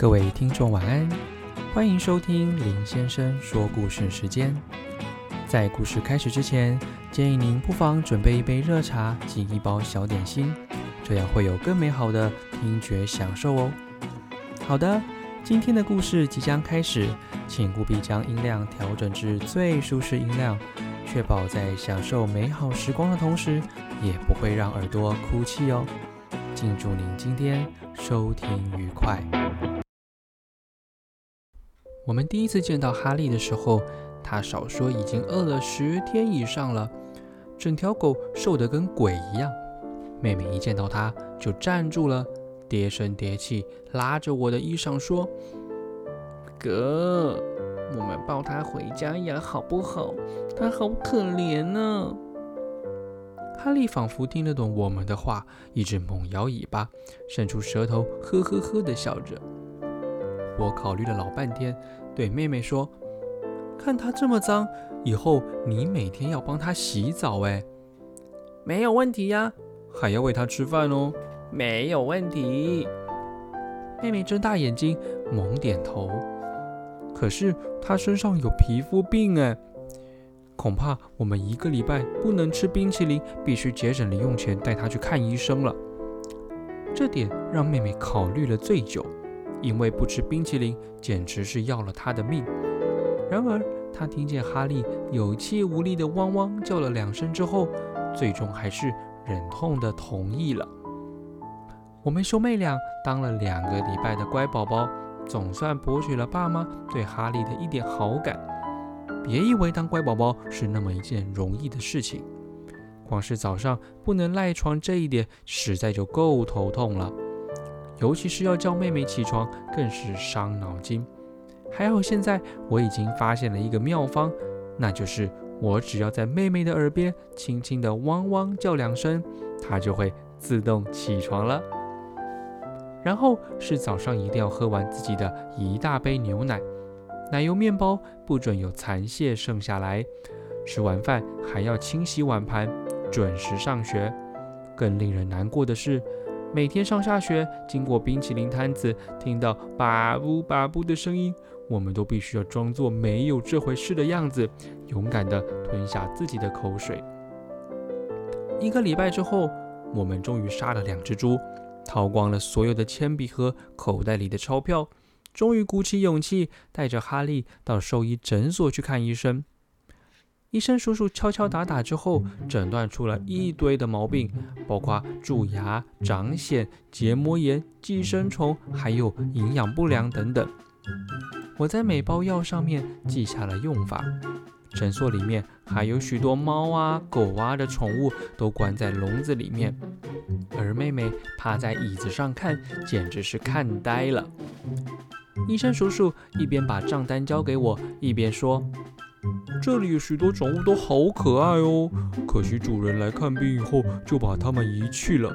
各位听众晚安，欢迎收听林先生说故事时间。在故事开始之前，建议您不妨准备一杯热茶及一包小点心，这样会有更美好的听觉享受哦。好的，今天的故事即将开始，请务必将音量调整至最舒适音量，确保在享受美好时光的同时，也不会让耳朵哭泣哦。敬祝您今天收听愉快。我们第一次见到哈利的时候，他少说已经饿了十天以上了，整条狗瘦得跟鬼一样。妹妹一见到他就站住了，跌声跌气，拉着我的衣裳说：“哥，我们抱他回家呀，好不好？他好可怜呢。”哈利仿佛听得懂我们的话，一直猛摇尾巴，伸出舌头，呵呵呵地笑着。我考虑了老半天。对妹妹说：“看她这么脏，以后你每天要帮她洗澡。”哎，没有问题呀，还要喂她吃饭哦。没有问题。妹妹睁大眼睛，猛点头。可是她身上有皮肤病，哎，恐怕我们一个礼拜不能吃冰淇淋，必须节省零用钱带她去看医生了。这点让妹妹考虑了最久。因为不吃冰淇淋，简直是要了他的命。然而，他听见哈利有气无力的汪汪叫了两声之后，最终还是忍痛的同意了。我们兄妹俩当了两个礼拜的乖宝宝，总算博取了爸妈对哈利的一点好感。别以为当乖宝宝是那么一件容易的事情，光是早上不能赖床这一点，实在就够头痛了。尤其是要叫妹妹起床，更是伤脑筋。还好现在我已经发现了一个妙方，那就是我只要在妹妹的耳边轻轻的汪汪叫两声，她就会自动起床了。然后是早上一定要喝完自己的一大杯牛奶，奶油面包不准有残屑剩下来。吃完饭还要清洗碗盘，准时上学。更令人难过的是。每天上下学，经过冰淇淋摊子，听到“巴布巴布”的声音，我们都必须要装作没有这回事的样子，勇敢地吞下自己的口水。一个礼拜之后，我们终于杀了两只猪，掏光了所有的铅笔和口袋里的钞票，终于鼓起勇气带着哈利到兽医诊所去看医生。医生叔叔敲敲打打之后，诊断出了一堆的毛病，包括蛀牙、长癣、结膜炎、寄生虫，还有营养不良等等。我在每包药上面记下了用法。诊所里面还有许多猫啊、狗啊的宠物都关在笼子里面，而妹妹趴在椅子上看，简直是看呆了。医生叔叔一边把账单交给我，一边说。这里有许多宠物都好可爱哦，可惜主人来看病以后就把它们遗弃了。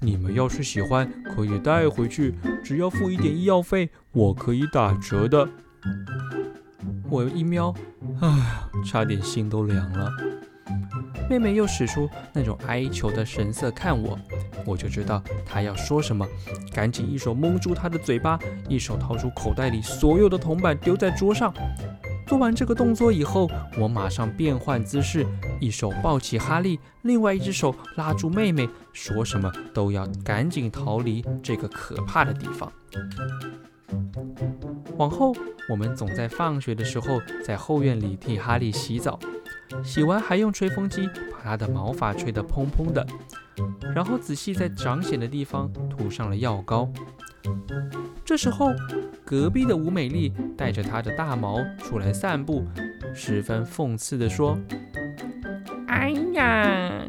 你们要是喜欢，可以带回去，只要付一点医药费，我可以打折的。我一瞄，哎，差点心都凉了。妹妹又使出那种哀求的神色看我，我就知道她要说什么，赶紧一手蒙住她的嘴巴，一手掏出口袋里所有的铜板丢在桌上。做完这个动作以后，我马上变换姿势，一手抱起哈利，另外一只手拉住妹妹，说什么都要赶紧逃离这个可怕的地方。往后，我们总在放学的时候在后院里替哈利洗澡，洗完还用吹风机把他的毛发吹得蓬蓬的，然后仔细在长癣的地方涂上了药膏。这时候，隔壁的吴美丽带着她的大毛出来散步，十分讽刺地说：“哎呀，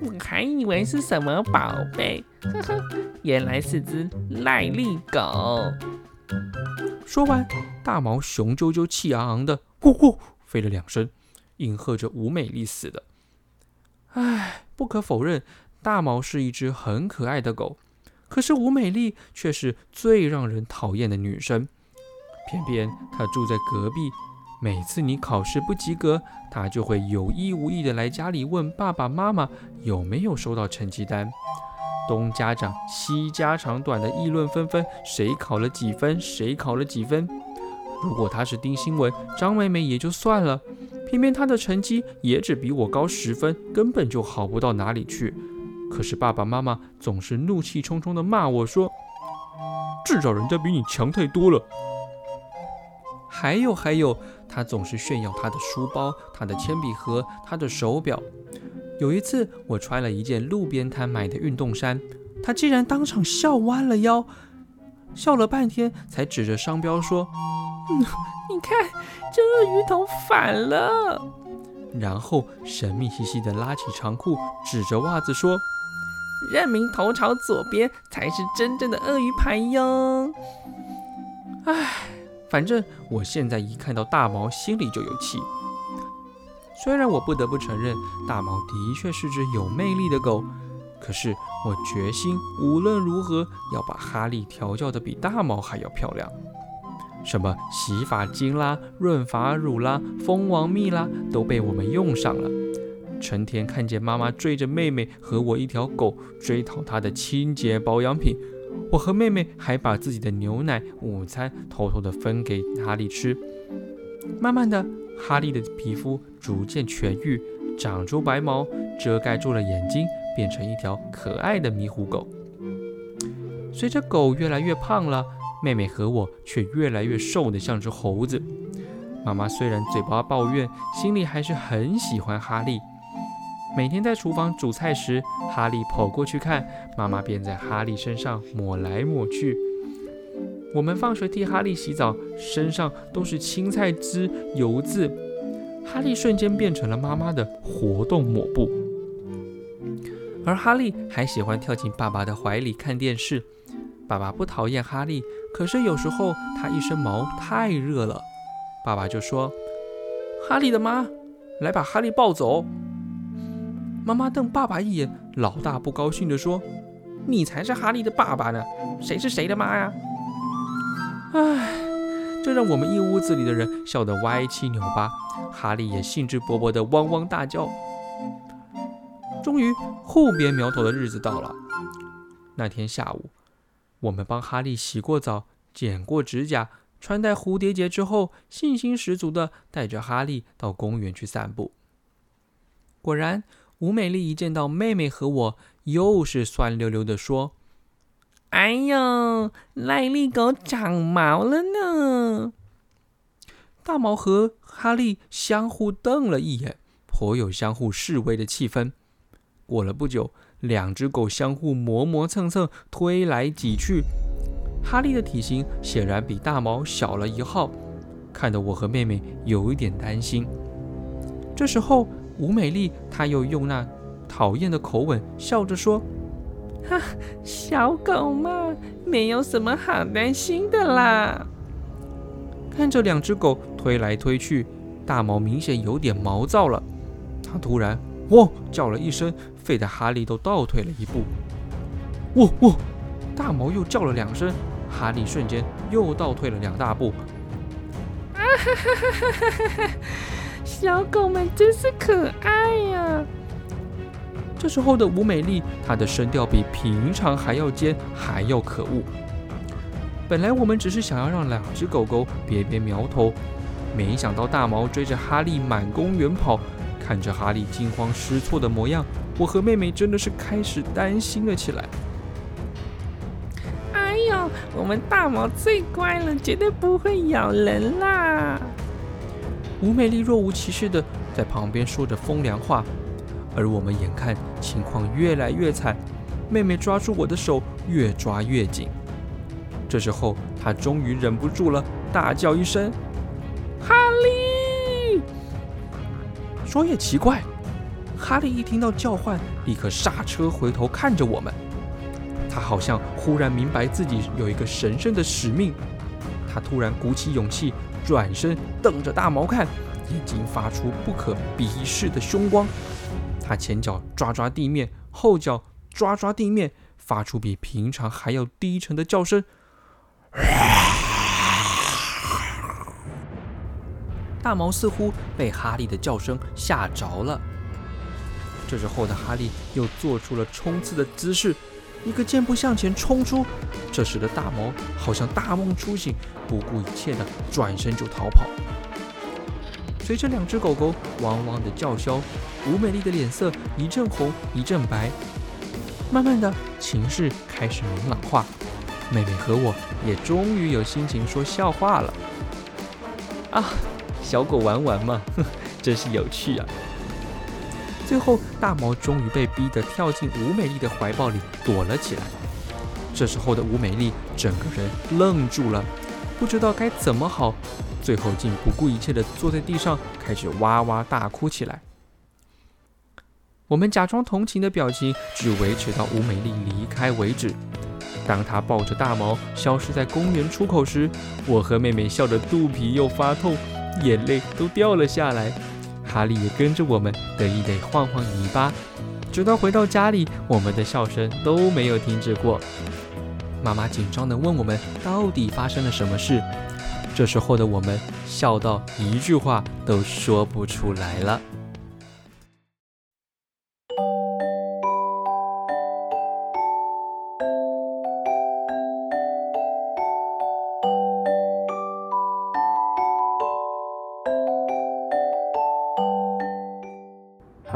我还以为是什么宝贝，呵呵，原来是只赖痢狗。”说完，大毛雄赳赳、气昂昂的呼呼飞了两声，应和着吴美丽似的。唉，不可否认，大毛是一只很可爱的狗。可是吴美丽却是最让人讨厌的女生，偏偏她住在隔壁。每次你考试不及格，她就会有意无意的来家里问爸爸妈妈有没有收到成绩单。东家长西家长短的议论纷纷，谁考了几分，谁考了几分。如果她是丁新文、张美美也就算了，偏偏她的成绩也只比我高十分，根本就好不到哪里去。可是爸爸妈妈总是怒气冲冲地骂我说：“至少人家比你强太多了。”还有还有，他总是炫耀他的书包、他的铅笔盒、他的手表。有一次，我穿了一件路边摊买的运动衫，他竟然当场笑弯了腰，笑了半天，才指着商标说。你看，这鳄鱼头反了。然后神秘兮兮地拉起长裤，指着袜子说：“认明头朝左边才是真正的鳄鱼牌哟。”唉，反正我现在一看到大毛，心里就有气。虽然我不得不承认，大毛的确是只有魅力的狗，可是我决心无论如何要把哈利调教的比大毛还要漂亮。什么洗发精啦、润发乳啦、蜂王蜜啦，都被我们用上了。成天看见妈妈追着妹妹和我一条狗追讨她的清洁保养品，我和妹妹还把自己的牛奶午餐偷偷的分给哈利吃。慢慢的，哈利的皮肤逐渐痊愈，长出白毛，遮盖住了眼睛，变成一条可爱的迷糊狗。随着狗越来越胖了。妹妹和我却越来越瘦得像只猴子。妈妈虽然嘴巴抱怨，心里还是很喜欢哈利。每天在厨房煮菜时，哈利跑过去看，妈妈便在哈利身上抹来抹去。我们放学替哈利洗澡，身上都是青菜汁、油渍，哈利瞬间变成了妈妈的活动抹布。而哈利还喜欢跳进爸爸的怀里看电视。爸爸不讨厌哈利，可是有时候他一身毛太热了，爸爸就说：“哈利的妈，来把哈利抱走。”妈妈瞪爸爸一眼，老大不高兴地说：“你才是哈利的爸爸呢，谁是谁的妈呀？”唉，这让我们一屋子里的人笑得歪七扭八，哈利也兴致勃勃地汪汪大叫。终于，后边苗头的日子到了，那天下午。我们帮哈利洗过澡、剪过指甲、穿戴蝴蝶结之后，信心十足地带着哈利到公园去散步。果然，吴美丽一见到妹妹和我，又是酸溜溜地说：“哎呦，赖利狗长毛了呢！”大毛和哈利相互瞪了一眼，颇有相互示威的气氛。过了不久。两只狗相互磨磨蹭蹭，推来挤去。哈利的体型显然比大毛小了一号，看得我和妹妹有一点担心。这时候，吴美丽她又用那讨厌的口吻笑着说：“哈，小狗嘛，没有什么好担心的啦。”看着两只狗推来推去，大毛明显有点毛躁了。他突然“汪”叫了一声。费得哈利都倒退了一步，喔喔！大毛又叫了两声，哈利瞬间又倒退了两大步。啊哈哈哈哈哈哈！小狗们真是可爱呀！这时候的吴美丽，她的声调比平常还要尖，还要可恶。本来我们只是想要让两只狗狗别别苗头，没想到大毛追着哈利满公园跑，看着哈利惊慌失措的模样。我和妹妹真的是开始担心了起来。哎呦，我们大毛最乖了，绝对不会咬人啦！吴美丽若无其事的在旁边说着风凉话，而我们眼看情况越来越惨，妹妹抓住我的手越抓越紧。这时候，她终于忍不住了，大叫一声：“哈利！”说也奇怪。哈利一听到叫唤，立刻刹车回头看着我们。他好像忽然明白自己有一个神圣的使命。他突然鼓起勇气，转身瞪着大毛看，眼睛发出不可鄙视的凶光。他前脚抓抓地面，后脚抓抓地面，发出比平常还要低沉的叫声。大毛似乎被哈利的叫声吓着了。这时候的哈利又做出了冲刺的姿势，一个箭步向前冲出。这时的大毛好像大梦初醒，不顾一切的转身就逃跑。随着两只狗狗汪汪的叫嚣，吴美丽的脸色一阵红一阵白。慢慢的，情势开始明朗化，妹妹和我也终于有心情说笑话了。啊，小狗玩玩嘛，真是有趣啊！最后，大毛终于被逼得跳进吴美丽的怀抱里躲了起来。这时候的吴美丽整个人愣住了，不知道该怎么好，最后竟不顾一切地坐在地上，开始哇哇大哭起来。我们假装同情的表情，只维持到吴美丽离开为止。当她抱着大毛消失在公园出口时，我和妹妹笑得肚皮又发痛，眼泪都掉了下来。哈利也跟着我们得意地晃晃尾巴，直到回到家里，我们的笑声都没有停止过。妈妈紧张地问我们到底发生了什么事，这时候的我们笑到一句话都说不出来了。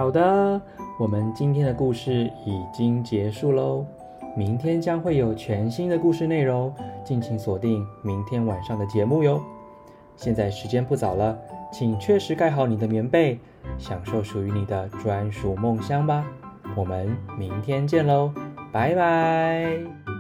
好的，我们今天的故事已经结束喽。明天将会有全新的故事内容，敬请锁定明天晚上的节目哟。现在时间不早了，请确实盖好你的棉被，享受属于你的专属梦乡吧。我们明天见喽，拜拜。